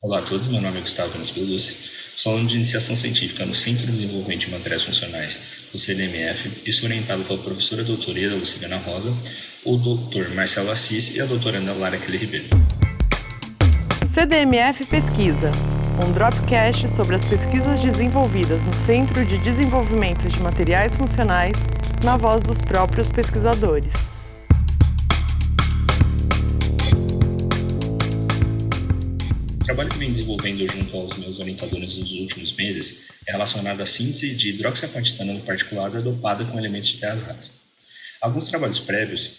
Olá a todos, meu nome é Gustavo Anos Belustre, sou aluno de iniciação científica no Centro de Desenvolvimento de Materiais Funcionais, o CDMF, e sou orientado pela professora doutora Luciliana Rosa, o doutor Marcelo Assis e a doutora Ana Lara Kelly Ribeiro. CDMF Pesquisa, um dropcast sobre as pesquisas desenvolvidas no Centro de Desenvolvimento de Materiais Funcionais, na voz dos próprios pesquisadores. Trabalho que venho desenvolvendo junto aos meus orientadores nos últimos meses é relacionado à síntese de hidroxiapatitana no particulado dopada com elementos de terras raras. Alguns trabalhos prévios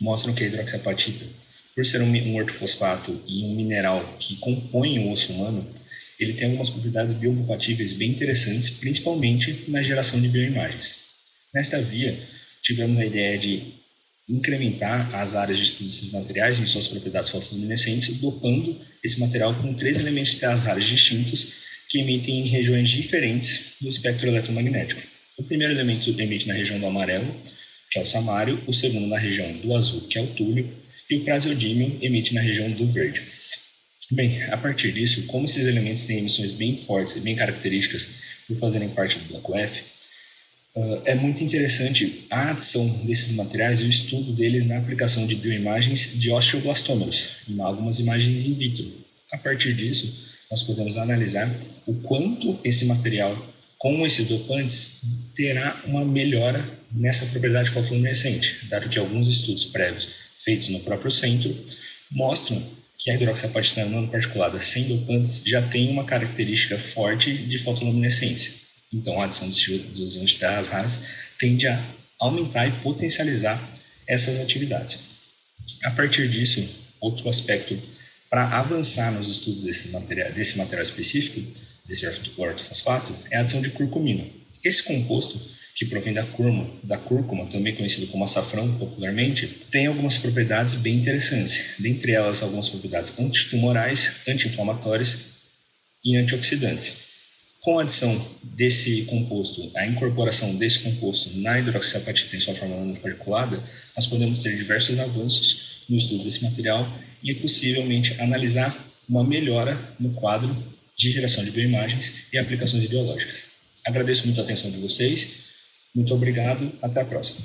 mostram que a hidroxiapatita, por ser um, um ortofosfato e um mineral que compõe o osso humano, ele tem algumas propriedades biocompatíveis bem interessantes, principalmente na geração de bioimagens. Nesta via, tivemos a ideia de incrementar as áreas de estudo desses materiais em suas propriedades fotoluminescentes, dopando esse material com três elementos de terras raras distintos que emitem em regiões diferentes do espectro eletromagnético. O primeiro elemento emite na região do amarelo, que é o samário, o segundo na região do azul, que é o túlio, e o praseodímio emite na região do verde. Bem, a partir disso, como esses elementos têm emissões bem fortes e bem características por fazerem parte do bloco F, Uh, é muito interessante a adição desses materiais e o estudo deles na aplicação de bioimagens de osteoblastômeros, em algumas imagens in vitro. A partir disso, nós podemos analisar o quanto esse material, com esses dopantes, terá uma melhora nessa propriedade fotoluminescente, dado que alguns estudos prévios feitos no próprio centro mostram que a hidroxiapatitana particulada sem dopantes já tem uma característica forte de fotoluminescência. Então, a adição dos íons de terras raras tende a aumentar e potencializar essas atividades. A partir disso, outro aspecto para avançar nos estudos desse material, desse material específico, desse ortofosfato, é a adição de curcumina. Esse composto, que provém da da cúrcuma, também conhecido como açafrão popularmente, tem algumas propriedades bem interessantes. Dentre elas, algumas propriedades antitumorais, anti-inflamatórias e antioxidantes. Com a adição desse composto, a incorporação desse composto na hidroxiapatita em sua forma particulada, nós podemos ter diversos avanços no estudo desse material e possivelmente analisar uma melhora no quadro de geração de bioimagens e aplicações biológicas. Agradeço muito a atenção de vocês, muito obrigado, até a próxima.